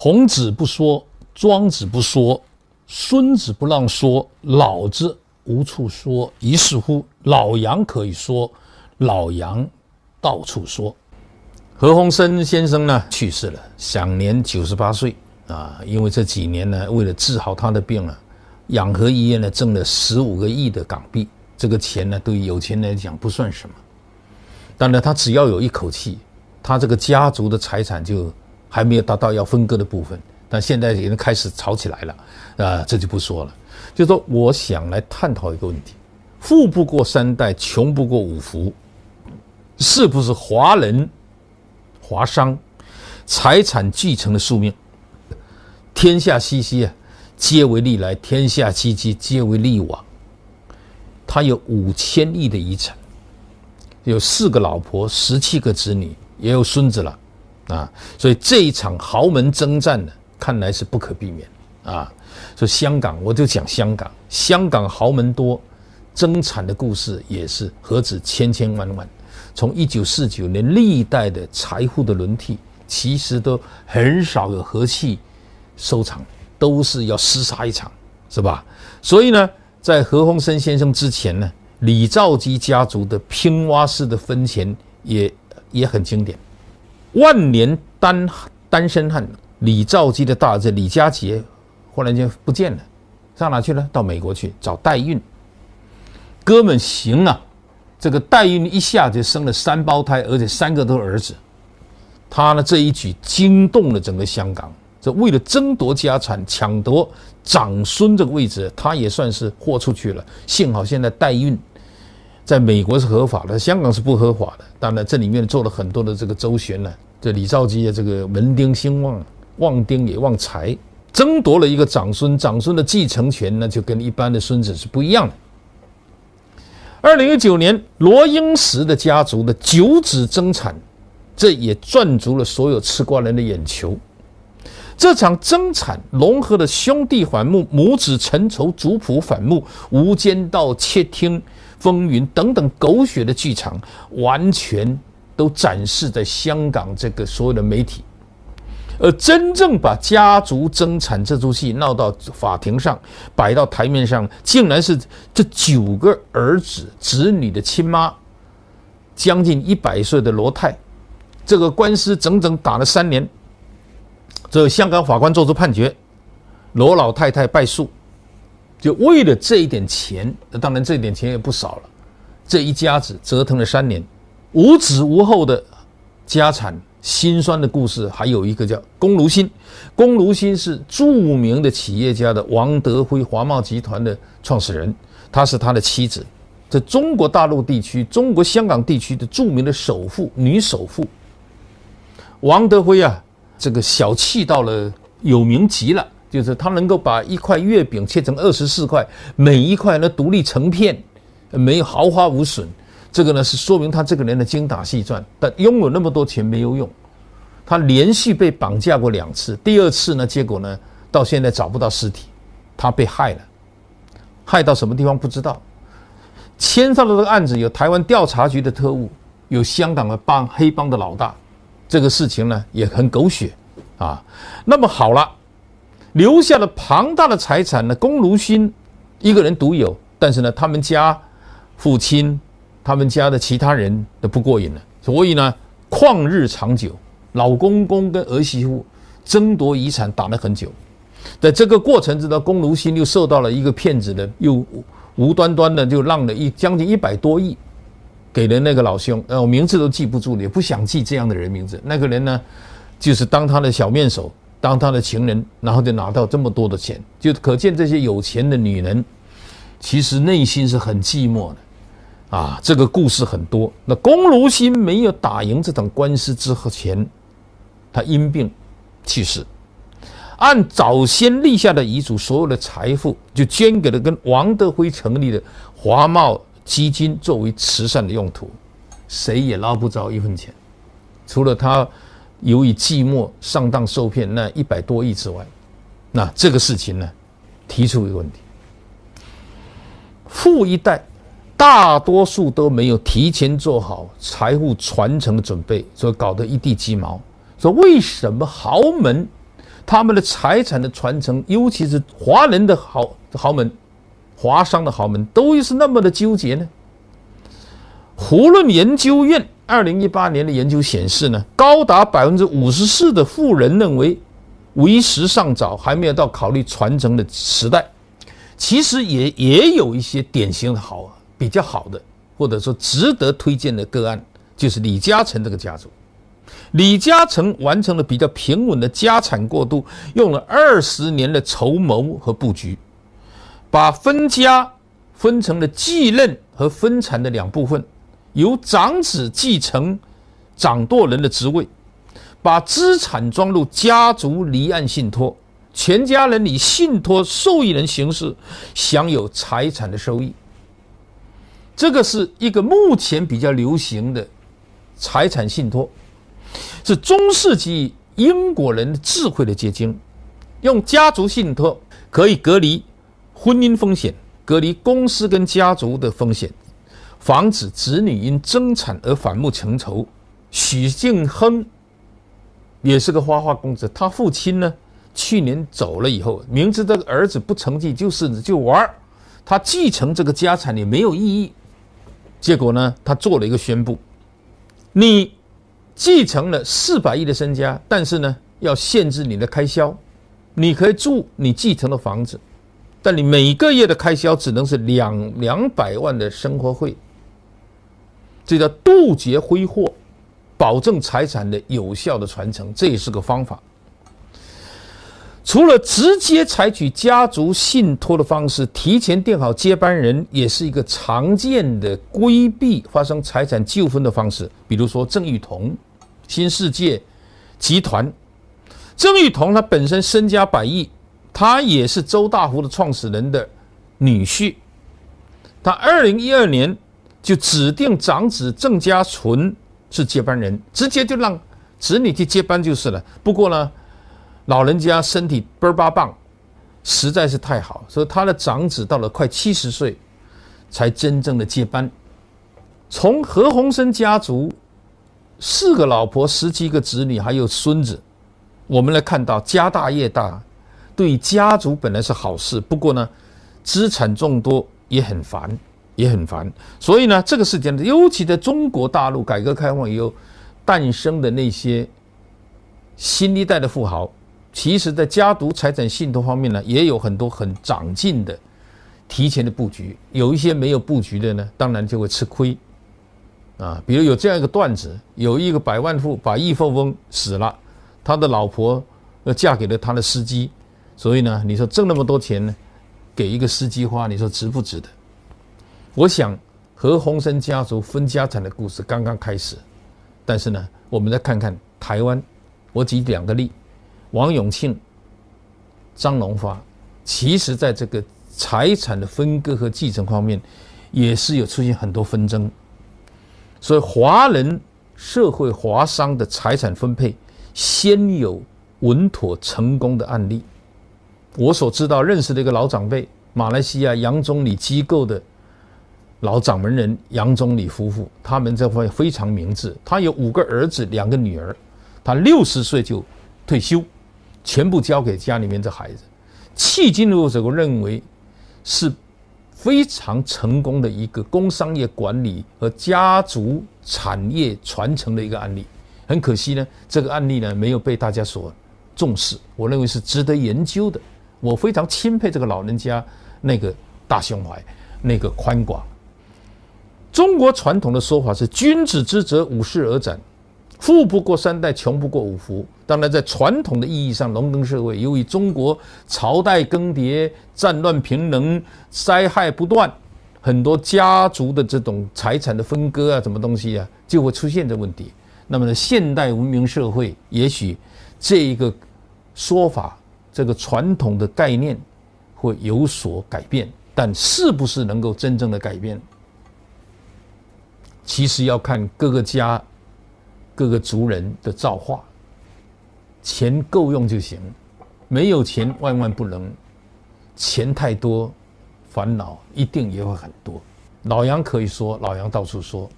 孔子不说，庄子不说，孙子不让说，老子无处说。于是乎，老杨可以说，老杨到处说。何鸿燊先生呢，去世了，享年九十八岁啊。因为这几年呢，为了治好他的病啊，养和医院呢挣了十五个亿的港币。这个钱呢，对于有钱人来讲不算什么。但呢，他只要有一口气，他这个家族的财产就还没有达到要分割的部分。但现在已经开始吵起来了，啊，这就不说了。就说我想来探讨一个问题：富不过三代，穷不过五福，是不是华人、华商财产继承的宿命？天下熙熙啊，皆为利来；天下戚戚，皆为利往。他有五千亿的遗产，有四个老婆，十七个子女，也有孙子了，啊，所以这一场豪门征战呢，看来是不可避免啊。所以香港，我就讲香港，香港豪门多，争产的故事也是何止千千万万。从一九四九年历代的财富的轮替，其实都很少有和气收场，都是要厮杀一场，是吧？所以呢。在何鸿燊先生之前呢，李兆基家族的拼挖式的分钱也也很经典。万年单单身汉李兆基的大儿子李家杰，忽然间不见了，上哪去了？到美国去找代孕。哥们行啊，这个代孕一下就生了三胞胎，而且三个都是儿子。他呢这一举惊动了整个香港。这为了争夺家产、抢夺长孙这个位置，他也算是豁出去了。幸好现在代孕在美国是合法的，香港是不合法的。当然，这里面做了很多的这个周旋呢。这李兆基的这个门丁兴旺，旺丁也旺财，争夺了一个长孙，长孙的继承权呢，就跟一般的孙子是不一样的。二零一九年，罗英石的家族的九子争产，这也赚足了所有吃瓜人的眼球。这场争产融合了兄弟反目、母子成仇、族谱反目、无间道、窃听风云等等狗血的剧场，完全都展示在香港这个所有的媒体。而真正把家族争产这出戏闹到法庭上、摆到台面上，竟然是这九个儿子子女的亲妈，将近一百岁的罗太。这个官司整整打了三年。这香港法官做出判决，罗老太太败诉，就为了这一点钱，当然这一点钱也不少了。这一家子折腾了三年，无子无后的家产，心酸的故事还有一个叫龚如心。龚如心是著名的企业家的王德辉华贸集团的创始人，他是他的妻子，在中国大陆地区、中国香港地区的著名的首富，女首富。王德辉啊。这个小气到了有名极了，就是他能够把一块月饼切成二十四块，每一块呢独立成片，没有毫发无损。这个呢是说明他这个人的精打细算。但拥有那么多钱没有用，他连续被绑架过两次，第二次呢，结果呢到现在找不到尸体，他被害了，害到什么地方不知道。牵上了这个案子有台湾调查局的特务，有香港的帮黑帮的老大。这个事情呢也很狗血，啊，那么好了，留下了庞大的财产呢，龚如心一个人独有，但是呢，他们家父亲、他们家的其他人都不过瘾了，所以呢，旷日长久，老公公跟儿媳妇争夺遗产打了很久，在这个过程之中，龚如心又受到了一个骗子的，又无端端的就让了一将近一百多亿。给了那个老兄，呃，我名字都记不住了，也不想记这样的人名字。那个人呢，就是当他的小面首，当他的情人，然后就拿到这么多的钱，就可见这些有钱的女人，其实内心是很寂寞的。啊，这个故事很多。那龚如心没有打赢这场官司之前，他因病去世，按早先立下的遗嘱，所有的财富就捐给了跟王德辉成立的华贸。基金作为慈善的用途，谁也捞不着一分钱，除了他由于寂寞上当受骗那一百多亿之外，那这个事情呢，提出一个问题：富一代大多数都没有提前做好财富传承的准备，所以搞得一地鸡毛。说为什么豪门他们的财产的传承，尤其是华人的豪豪门、华商的豪门，都是那么的纠结呢？胡润研究院二零一八年的研究显示呢，高达百分之五十四的富人认为为时尚早，还没有到考虑传承的时代。其实也也有一些典型的好、比较好的，或者说值得推荐的个案，就是李嘉诚这个家族。李嘉诚完成了比较平稳的家产过渡，用了二十年的筹谋和布局，把分家分成了继任和分产的两部分，由长子继承掌舵人的职位，把资产装入家族离岸信托，全家人以信托受益人形式享有财产的收益。这个是一个目前比较流行的财产信托。是中世纪英国人的智慧的结晶，用家族信托可以隔离婚姻风险，隔离公司跟家族的风险，防止子女因争产而反目成仇。许晋亨也是个花花公子，他父亲呢去年走了以后，明知这个儿子不成器，就是就玩，他继承这个家产也没有意义，结果呢，他做了一个宣布，你。继承了四百亿的身家，但是呢，要限制你的开销。你可以住你继承的房子，但你每个月的开销只能是两两百万的生活费。这叫杜绝挥霍，保证财产的有效的传承，这也是个方法。除了直接采取家族信托的方式，提前定好接班人，也是一个常见的规避发生财产纠纷的方式。比如说郑裕彤。新世界集团，郑裕彤他本身身家百亿，他也是周大福的创始人的女婿。他二零一二年就指定长子郑家纯是接班人，直接就让子女去接班就是了。不过呢，老人家身体倍儿棒，实在是太好，所以他的长子到了快七十岁才真正的接班。从何鸿燊家族。四个老婆，十七个子女，还有孙子，我们来看到家大业大，对家族本来是好事。不过呢，资产众多也很烦，也很烦。所以呢，这个事件，尤其在中国大陆改革开放以后诞生的那些新一代的富豪，其实在家族财产信托方面呢，也有很多很长进的、提前的布局。有一些没有布局的呢，当然就会吃亏。啊，比如有这样一个段子，有一个百万富把亿富翁死了，他的老婆要嫁给了他的司机，所以呢，你说挣那么多钱呢，给一个司机花，你说值不值得？我想何鸿燊家族分家产的故事刚刚开始，但是呢，我们再看看台湾，我举两个例，王永庆、张荣发，其实在这个财产的分割和继承方面，也是有出现很多纷争。所以，华人社会华商的财产分配，先有稳妥成功的案例。我所知道认识的一个老长辈，马来西亚杨总理机构的老掌门人杨总理夫妇，他们这块非常明智。他有五个儿子，两个女儿，他六十岁就退休，全部交给家里面这孩子。迄今为止，我认为是。非常成功的一个工商业管理和家族产业传承的一个案例，很可惜呢，这个案例呢没有被大家所重视。我认为是值得研究的。我非常钦佩这个老人家那个大胸怀，那个宽广。中国传统的说法是“君子之泽，五世而斩”。富不过三代，穷不过五福。当然，在传统的意义上，农耕社会由于中国朝代更迭、战乱频仍、灾害不断，很多家族的这种财产的分割啊，什么东西啊，就会出现这问题。那么呢，现代文明社会，也许这一个说法，这个传统的概念会有所改变，但是不是能够真正的改变，其实要看各个家。各个族人的造化，钱够用就行，没有钱万万不能。钱太多，烦恼一定也会很多。老杨可以说，老杨到处说。